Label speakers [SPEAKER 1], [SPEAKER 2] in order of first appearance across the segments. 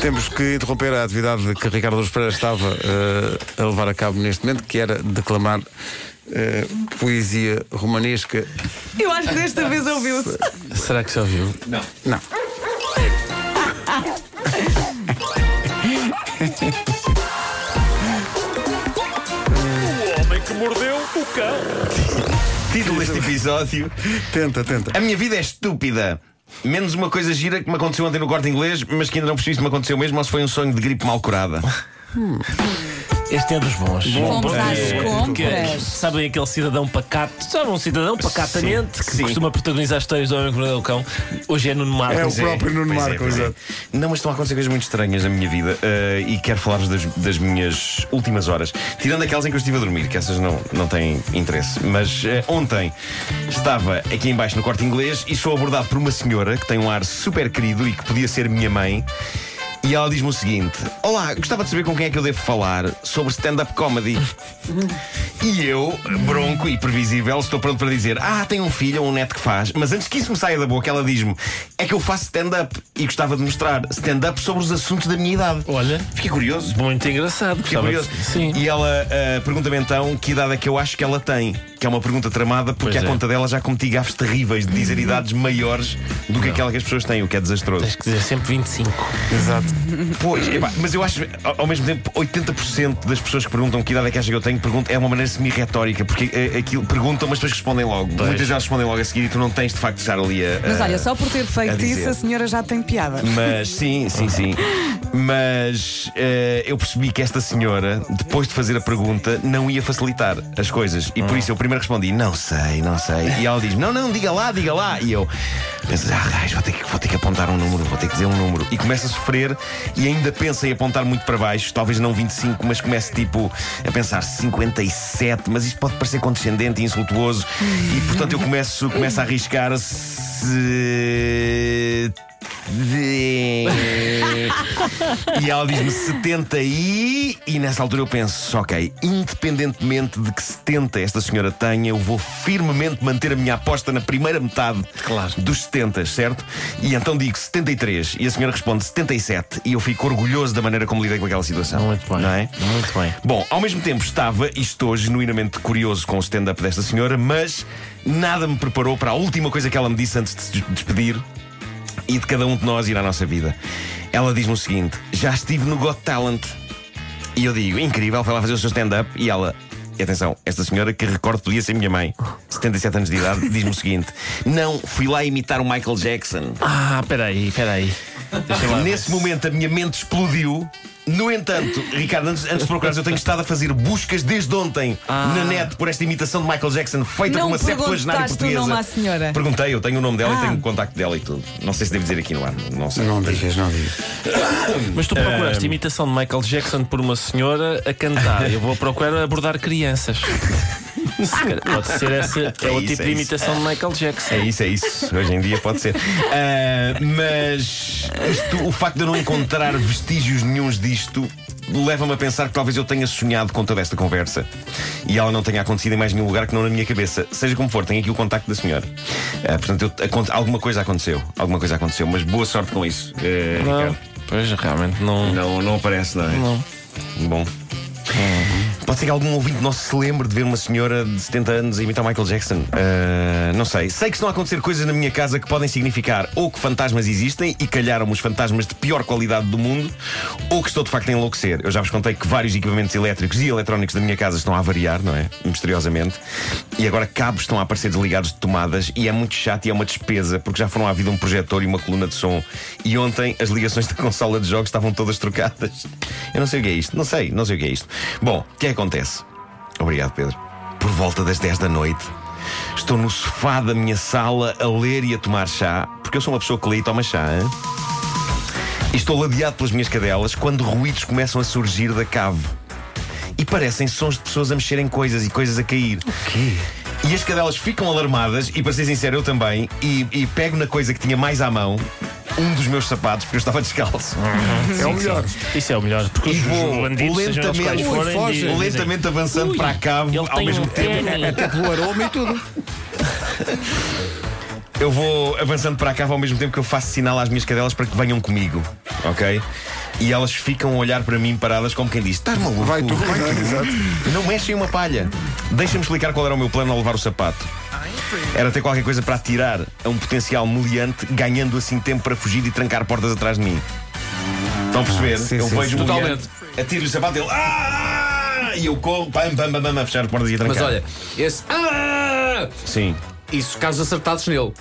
[SPEAKER 1] Temos que interromper a atividade que Ricardo Luz Pereira estava eh, a levar a cabo neste momento, que era declamar eh, poesia romanesca.
[SPEAKER 2] Eu acho que desta vez ouviu-se.
[SPEAKER 3] Será que se ouviu?
[SPEAKER 1] Não.
[SPEAKER 3] O homem que mordeu o cão.
[SPEAKER 4] Título deste episódio:
[SPEAKER 1] Tenta, tenta.
[SPEAKER 4] A minha vida é estúpida. Menos uma coisa gira que me aconteceu ontem no corte inglês, mas que ainda não percebi se me aconteceu mesmo ou se foi um sonho de gripe mal curada.
[SPEAKER 3] Este é dos bons.
[SPEAKER 2] Fomos às
[SPEAKER 3] Porque,
[SPEAKER 2] compras.
[SPEAKER 3] sabem aquele cidadão pacato? Sabe um cidadão pacatamente que
[SPEAKER 4] sim.
[SPEAKER 3] costuma protagonizar histórias do homem que mordeu o cão? Hoje é Nuno Marcos.
[SPEAKER 1] É o
[SPEAKER 4] Pois
[SPEAKER 1] próprio Nuno
[SPEAKER 4] pois
[SPEAKER 1] Marco,
[SPEAKER 4] pois
[SPEAKER 1] exato.
[SPEAKER 4] Não, mas estão a acontecer coisas muito estranhas na minha vida eh, e quero falar-vos das, das minhas últimas horas. Tirando aquelas em que eu estive a dormir, que essas não, não têm interesse. Mas eh, ontem estava aqui embaixo no corte inglês e sou abordado por uma senhora que tem um ar super querido e que podia ser minha mãe. E ela diz-me o seguinte: Olá, gostava de saber com quem é que eu devo falar sobre stand-up comedy. E eu, bronco e previsível, estou pronto para dizer: Ah, tem um filho ou um neto que faz. Mas antes que isso me saia da boca, ela diz-me: É que eu faço stand-up e gostava de mostrar stand-up sobre os assuntos da minha idade.
[SPEAKER 3] Olha,
[SPEAKER 4] Fiquei curioso.
[SPEAKER 3] muito engraçado.
[SPEAKER 4] Fiquei curioso.
[SPEAKER 3] de- Sim.
[SPEAKER 4] E ela ah, pergunta-me então que idade é que eu acho que ela tem. Que é uma pergunta tramada, porque
[SPEAKER 3] Pois
[SPEAKER 4] à
[SPEAKER 3] é.
[SPEAKER 4] conta dela já cometi gafes terríveis de dizer idades maiores do que aquela que as pessoas têm, o que é desastroso.
[SPEAKER 3] Tens que dizer sempre 25.
[SPEAKER 1] Exato.
[SPEAKER 4] Pois, epá, mas eu acho, ao, ao mesmo tempo, 80% das pessoas que perguntam que idade é que acha que eu tenho perguntam, é uma maneira semi-retórica, porque eh, aquilo perguntam, mas depois respondem logo. Muitas já respondem logo a seguir e tu não tens de facto de estar ali a.
[SPEAKER 2] Mas
[SPEAKER 4] a-
[SPEAKER 2] olha, só por ter
[SPEAKER 4] a
[SPEAKER 2] feito
[SPEAKER 4] dizer.
[SPEAKER 2] isso, a senhora já tem piada.
[SPEAKER 4] Mas sim, sim, sim. Mas eh, eu percebi que esta senhora, depois de fazer a pergunta, não ia facilitar as coisas. E por isso eu primeiro respondi: Não sei, não sei. E ela diz: Não, não, diga lá, diga lá. E eu penso: Ah, raios, vou ter, que, vou ter que apontar um número, vou ter que dizer um número. E começo a sofrer e ainda penso em apontar muito para baixo, talvez não 25, mas começo tipo a pensar 57. Mas isto pode parecer condescendente e insultuoso. E portanto eu começo, começo a arriscar se. E ela diz-me 70 e. E nessa altura eu penso, ok, independentemente de que 70 esta senhora tenha, eu vou firmemente manter a minha aposta na primeira metade
[SPEAKER 3] Claro.
[SPEAKER 4] dos 70, certo? E então digo 73 e a senhora responde 77 e eu fico orgulhoso da maneira como lidei com aquela situação.
[SPEAKER 3] Muito bem.
[SPEAKER 4] Não é?
[SPEAKER 3] Muito bem.
[SPEAKER 4] Bom, ao mesmo tempo estava e estou genuinamente curioso com o stand-up desta senhora, mas nada me preparou para a última coisa que ela me disse antes de se des- despedir e de cada um de nós ir à nossa vida. Ela diz-me o seguinte: Já estive no Got Talent. E eu digo: Incrível, foi lá fazer o seu stand-up. E ela. E atenção, esta senhora que recordo podia ser minha mãe, 77 anos de idade, diz-me o seguinte: Não, fui lá imitar o Michael Jackson.
[SPEAKER 3] Ah, peraí, peraí.
[SPEAKER 4] Nesse momento a minha mente explodiu. No entanto, Ricardo, antes, antes de procurar, eu tenho estado a fazer buscas desde ontem na net por esta imitação de Michael Jackson feita
[SPEAKER 2] Não
[SPEAKER 4] por uma septuagenária portuguesa.
[SPEAKER 2] nome à senhora?
[SPEAKER 4] Perguntei, eu tenho o nome dela
[SPEAKER 2] Ah.
[SPEAKER 4] e tenho o contacto dela e tudo. Não sei se devo dizer aqui no ar, não sei.
[SPEAKER 1] Não digas, não digas.
[SPEAKER 3] Mas tu procuraste imitação de Michael Jackson por uma senhora a cantar. Eu vou procurar abordar crianças. Pode ser esse é,
[SPEAKER 4] É
[SPEAKER 3] o tipo
[SPEAKER 4] é
[SPEAKER 3] de imitação de Michael Jackson.
[SPEAKER 4] É isso, é isso. Hoje em dia pode ser. Ah, mas isto, o facto de eu não encontrar vestígios nenhuns disto leva-me a pensar que talvez eu tenha sonhado com toda esta conversa e ela não tenha acontecido em mais nenhum lugar que não na minha cabeça. Seja como for, tenho aqui o contacto da senhora. Ah, portanto, eu- alguma coisa aconteceu. Alguma coisa aconteceu, mas boa sorte com isso, eh,
[SPEAKER 3] Não,
[SPEAKER 4] Ricardo.
[SPEAKER 3] pois realmente não.
[SPEAKER 4] Não, não aparece, não é?
[SPEAKER 3] Não.
[SPEAKER 4] Bom. Pode ser que algum ouvinte nosso se lembre de ver uma senhora de 70 anos imitar Michael Jackson. Ah, não sei. Sei que estão a acontecer coisas na minha casa que podem significar ou que fantasmas existem e calharam os fantasmas de pior qualidade do mundo, ou que estou de facto a enlouquecer. Eu já vos contei que vários equipamentos elétricos e eletrónicos da minha casa estão a variar, não é? Misteriosamente. E agora cabos estão a aparecer desligados de tomadas e é muito chato e é uma despesa porque já foram à vida um projetor e uma coluna de som. E ontem as ligações da consola de jogos estavam todas trocadas. Eu não sei o que é isto. Não sei, não sei o que é isto. Bom, o que é que acontece? Obrigado, Pedro. Por volta das 10 da noite, estou no sofá da minha sala a ler e a tomar chá, porque eu sou uma pessoa que lê e toma chá, hein? E estou ladeado pelas minhas cadelas quando ruídos começam a surgir da cave. E parecem sons de pessoas a mexerem coisas e coisas a cair. O quê? E as cadelas ficam alarmadas, e para ser sincero, eu também, e, e pego na coisa que tinha mais à mão, um dos meus sapatos, porque eu estava descalço.
[SPEAKER 1] É o melhor.
[SPEAKER 3] Isso é o melhor, porque
[SPEAKER 4] E vou lentamente-
[SPEAKER 3] forem,
[SPEAKER 1] Ui, foge.
[SPEAKER 4] Lentamente avançando para a cave, ao mesmo
[SPEAKER 3] um
[SPEAKER 4] tempo.
[SPEAKER 1] Até pelo aroma e tudo.
[SPEAKER 4] Eu vou avançando para a cave ao mesmo tempo que eu faço sinal às minhas cadelas para que venham comigo, ok? E elas ficam a olhar para mim paradas como quem diz: Estás maluco?
[SPEAKER 1] Vai tu, vai tu, exato.
[SPEAKER 4] Não mexem uma palha. Deixa-me explicar qual era o meu plano ao levar o sapato. Era ter qualquer coisa para atirar a um potencial meliante, ganhando assim tempo para fugir e trancar portas atrás de mim. Estão a perceber?
[SPEAKER 1] sim,
[SPEAKER 4] eu
[SPEAKER 1] sim,
[SPEAKER 4] vejo
[SPEAKER 1] sim.
[SPEAKER 4] o
[SPEAKER 5] Totalmente.
[SPEAKER 4] atiro-lhe o sapato e ele. "Ah!" E eu corro, pam, pam, pam, pam, a fechar as portas e a trancar.
[SPEAKER 5] Mas olha, esse. Ah!
[SPEAKER 4] Sim.
[SPEAKER 5] Isso casos acertados nele.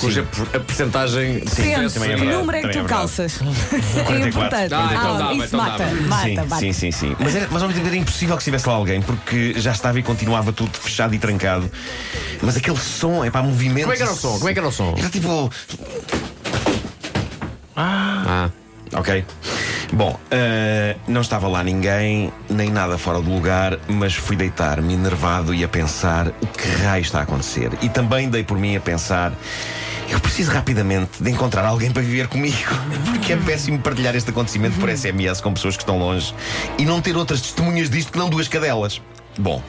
[SPEAKER 5] Cuja a porcentagem sucesso
[SPEAKER 4] também é
[SPEAKER 2] Que
[SPEAKER 4] verdade,
[SPEAKER 2] número é que
[SPEAKER 4] é
[SPEAKER 2] tu calças? É
[SPEAKER 4] 44.
[SPEAKER 2] importante.
[SPEAKER 5] Ah, então
[SPEAKER 2] Ah, isso
[SPEAKER 5] então
[SPEAKER 2] mata, mata,
[SPEAKER 4] sim,
[SPEAKER 2] mata.
[SPEAKER 4] sim, sim, sim. Mas, era, mas ao mesmo tempo era impossível que estivesse lá alguém porque já estava e continuava tudo fechado e trancado. Mas aquele som, é para movimento.
[SPEAKER 5] Como é que era o som? Como é que era o som?
[SPEAKER 4] Era tipo.
[SPEAKER 5] Ah,
[SPEAKER 4] Ok. Bom, eh, não estava lá ninguém, nem nada fora do lugar, mas fui deitar-me enervado e a pensar o que raio está a acontecer. E também dei por mim a pensar. Eu preciso rapidamente de encontrar alguém para viver comigo, porque é péssimo partilhar este acontecimento por SMS com pessoas que estão longe e não ter outras testemunhas disto que não duas cadelas. Bom,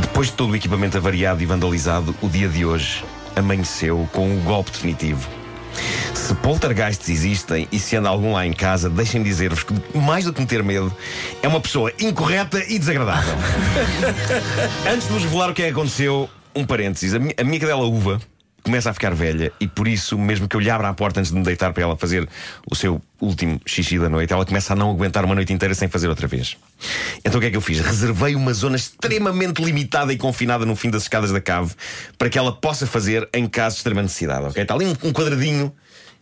[SPEAKER 4] depois de todo o equipamento avariado e vandalizado, o dia de hoje amanheceu com o golpe definitivo. Se poltergeists existem e se anda algum lá em casa, deixem dizer-vos que, mais do que me ter medo, é uma pessoa incorreta e desagradável. Antes de vos revelar o que é que aconteceu, um parênteses. A minha, a minha cadela uva começa a ficar velha e por isso, mesmo que eu lhe abra a porta antes de me deitar para ela fazer o seu último xixi da noite, ela começa a não aguentar uma noite inteira sem fazer outra vez. Então o que é que eu fiz? Reservei uma zona extremamente limitada e confinada no fim das escadas da cave para que ela possa fazer em caso de extrema necessidade, ok? Está ali um, um quadradinho.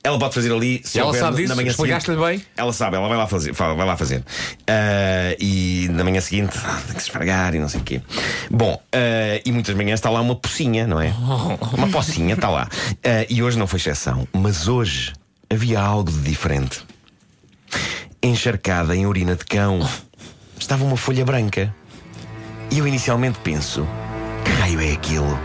[SPEAKER 4] Ela pode fazer ali se
[SPEAKER 5] ela
[SPEAKER 4] houver
[SPEAKER 5] sabe
[SPEAKER 4] na
[SPEAKER 5] disso?
[SPEAKER 4] manhã
[SPEAKER 5] Explicaste-lhe
[SPEAKER 4] seguinte.
[SPEAKER 5] bem?
[SPEAKER 4] Ela sabe, ela vai lá fazer. fa- Vai lá fazer. Ah, e na manhã seguinte ah, tem que se esfregar e não sei o quê. Bom, ah, e muitas manhãs está lá uma pocinha, não é? Uma pocinha está lá. Ah, e hoje não foi exceção. Mas hoje havia algo de diferente. Encharcada em urina de cão estava uma folha branca. E eu inicialmente penso: que raio é aquilo?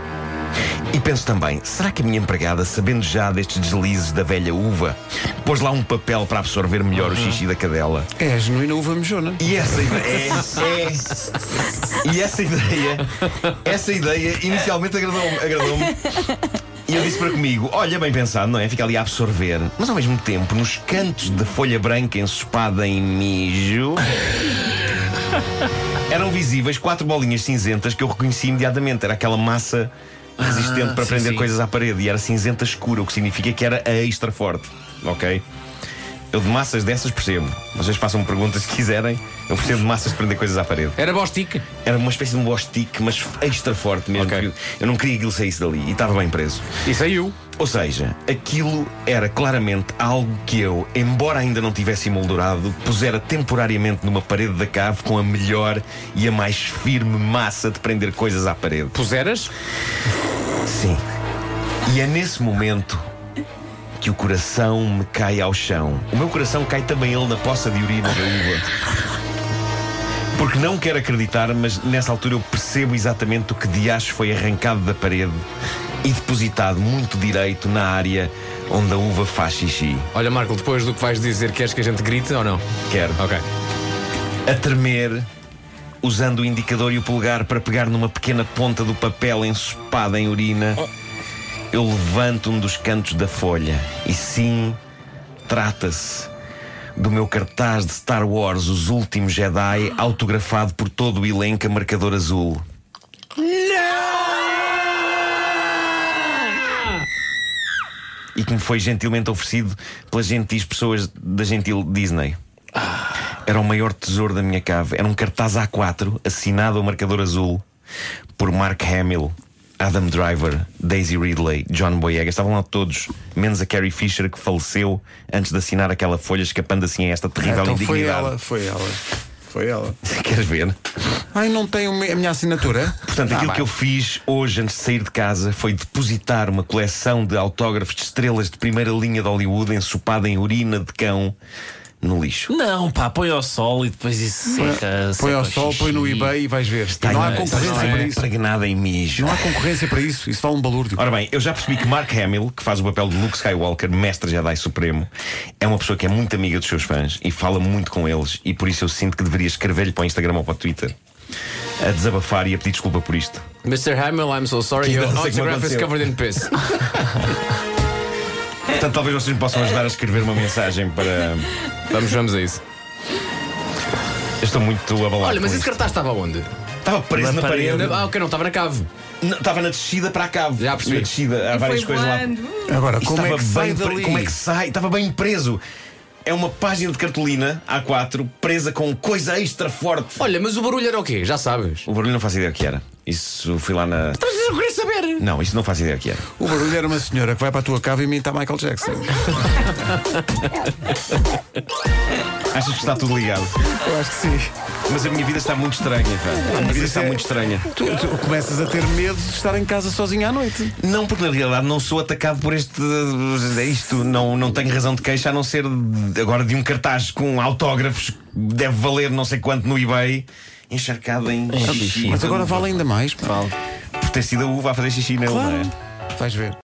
[SPEAKER 4] E penso também, será que a minha empregada, sabendo já destes deslizes da velha uva, pôs lá um papel para absorver melhor o xixi da cadela?
[SPEAKER 1] É a genuína uva mejona.
[SPEAKER 4] E essa ideia. É, é- e essa ideia. Essa ideia inicialmente agradou-me. Agradou-me. E eu disse para comigo: olha, bem pensado, não é? Fica ali a absorver. Mas ao mesmo tempo, nos cantos da folha branca ensopada em mijo. Eram visíveis quatro bolinhas cinzentas que eu reconheci imediatamente. Era aquela massa resistente para
[SPEAKER 5] sim,
[SPEAKER 4] prender
[SPEAKER 5] sim.
[SPEAKER 4] coisas à parede. E era cinzenta escura, o que significa que era a extra forte. Ok? Eu de massas dessas percebo. Vocês façam-me perguntas se quiserem. Eu percebo de massas de prender coisas à parede.
[SPEAKER 5] era Bostic?
[SPEAKER 4] Era uma espécie de um bostique, mas extra forte mesmo.
[SPEAKER 5] Ok.
[SPEAKER 4] Eu não queria que ele saísse dali e estava bem preso.
[SPEAKER 5] E saiu.
[SPEAKER 4] Ou seja, aquilo era claramente algo que eu, embora ainda não tivesse emoldurado, pusera temporariamente numa parede da cave com a melhor e a mais firme massa de prender coisas à parede.
[SPEAKER 5] Puseras?
[SPEAKER 4] Sim. E é nesse momento que o coração me cai ao chão. O meu coração cai também ele na poça de urina da uva. Porque não quero acreditar, mas nessa altura eu percebo exatamente o que de acho foi arrancado da parede e depositado muito direito na área onde a uva faz xixi.
[SPEAKER 5] Olha, Marco, depois do que vais dizer, queres que a gente grite ou não?
[SPEAKER 4] Quero.
[SPEAKER 5] Ok.
[SPEAKER 4] A tremer, usando o indicador e o polegar para pegar numa pequena ponta do papel ensopada em urina, eu levanto um dos cantos da folha. E sim, trata-se do meu cartaz de Star Wars Os Últimos Jedi, autografado por todo o elenco a marcador azul. E que me foi gentilmente oferecido pelas gentis pessoas da gentil Disney. Era o maior tesouro da minha cave. Era um cartaz A4 assinado a marcador azul por Mark Hamill, Adam Driver, Daisy Ridley, John Boyega. Estavam lá todos, menos a Carrie Fisher que faleceu antes de assinar aquela folha, escapando assim a esta terrível
[SPEAKER 1] Então foi
[SPEAKER 4] indignidade.
[SPEAKER 1] ela, foi ela. Foi ela.
[SPEAKER 4] Queres ver?
[SPEAKER 1] Ai, não tem o me- a minha assinatura?
[SPEAKER 4] Portanto,
[SPEAKER 1] Ah,
[SPEAKER 4] aquilo
[SPEAKER 1] vai.
[SPEAKER 4] que eu fiz hoje antes de sair de casa foi depositar uma coleção de autógrafos de estrelas de primeira linha de Hollywood ensopada em urina de cão no lixo.
[SPEAKER 3] Não, pá, põe ao sol e depois isso seca.
[SPEAKER 1] Põe
[SPEAKER 3] seca
[SPEAKER 1] ao
[SPEAKER 3] o
[SPEAKER 1] sol, põe no eBay e vais ver.
[SPEAKER 4] Está
[SPEAKER 1] não há concorrência
[SPEAKER 4] está
[SPEAKER 1] para isso.
[SPEAKER 4] impregnada em mijo.
[SPEAKER 1] Não há concorrência para isso. Isso vale um balúrdio.
[SPEAKER 4] Ora bem, eu já percebi que Mark Hamill, que faz o papel de Luke Skywalker, mestre Jedi Supremo, é uma pessoa que é muito amiga dos seus fãs e fala muito com eles, e por isso eu sinto que deveria escrever-lhe para o Instagram ou para o Twitter a desabafar e a pedir desculpa por isto.
[SPEAKER 5] Mr. Hamill, I'm so sorry.
[SPEAKER 4] Que
[SPEAKER 5] Your
[SPEAKER 4] não
[SPEAKER 5] autograph is covered in piss.
[SPEAKER 4] Portanto, talvez vocês me possam ajudar a escrever uma mensagem para.
[SPEAKER 5] Vamos, vamos a isso.
[SPEAKER 4] Eu estou muito abalado.
[SPEAKER 5] Olha, mas
[SPEAKER 4] com
[SPEAKER 5] esse
[SPEAKER 4] isto.
[SPEAKER 5] cartaz estava onde?
[SPEAKER 4] Estava preso
[SPEAKER 3] Na
[SPEAKER 4] na, parede.
[SPEAKER 3] parede.
[SPEAKER 5] Ah, ok, não estava na cave.
[SPEAKER 4] Não, Estava na descida para a cave.
[SPEAKER 5] Já percebi.
[SPEAKER 4] Na descida, há várias coisas lá.
[SPEAKER 1] Agora, como é
[SPEAKER 4] estava
[SPEAKER 1] que sai
[SPEAKER 4] bem pre-
[SPEAKER 1] dali?
[SPEAKER 4] Como é que sai? Estava bem preso. É uma página de cartolina A4 presa com coisa extra forte.
[SPEAKER 5] Olha, mas o barulho era o quê? Já sabes.
[SPEAKER 4] O barulho não faço ideia o que era. Isso fui lá na.
[SPEAKER 5] Mas eu queria saber.
[SPEAKER 4] Não, isso não faço ideia o que era.
[SPEAKER 1] O barulho era uma senhora que vai para a tua cava e imita Michael Jackson.
[SPEAKER 4] Achas que está tudo ligado?
[SPEAKER 1] Eu acho que sim.
[SPEAKER 4] Mas a minha vida está muito estranha, pá. A minha vida está
[SPEAKER 1] é-
[SPEAKER 4] muito estranha.
[SPEAKER 1] Tu, tu começas a ter medo de estar em casa sozinho à noite.
[SPEAKER 4] Não, porque na realidade não sou atacado por este. É isto, não, não tenho razão de queixa a não ser agora de um cartaz com autógrafos que deve valer não sei quanto no eBay, encharcado em xixi.
[SPEAKER 1] Mas agora vale ainda mais. pá.
[SPEAKER 4] Por ter sido a uva a fazer xixi nele, não é?
[SPEAKER 1] Vais ver.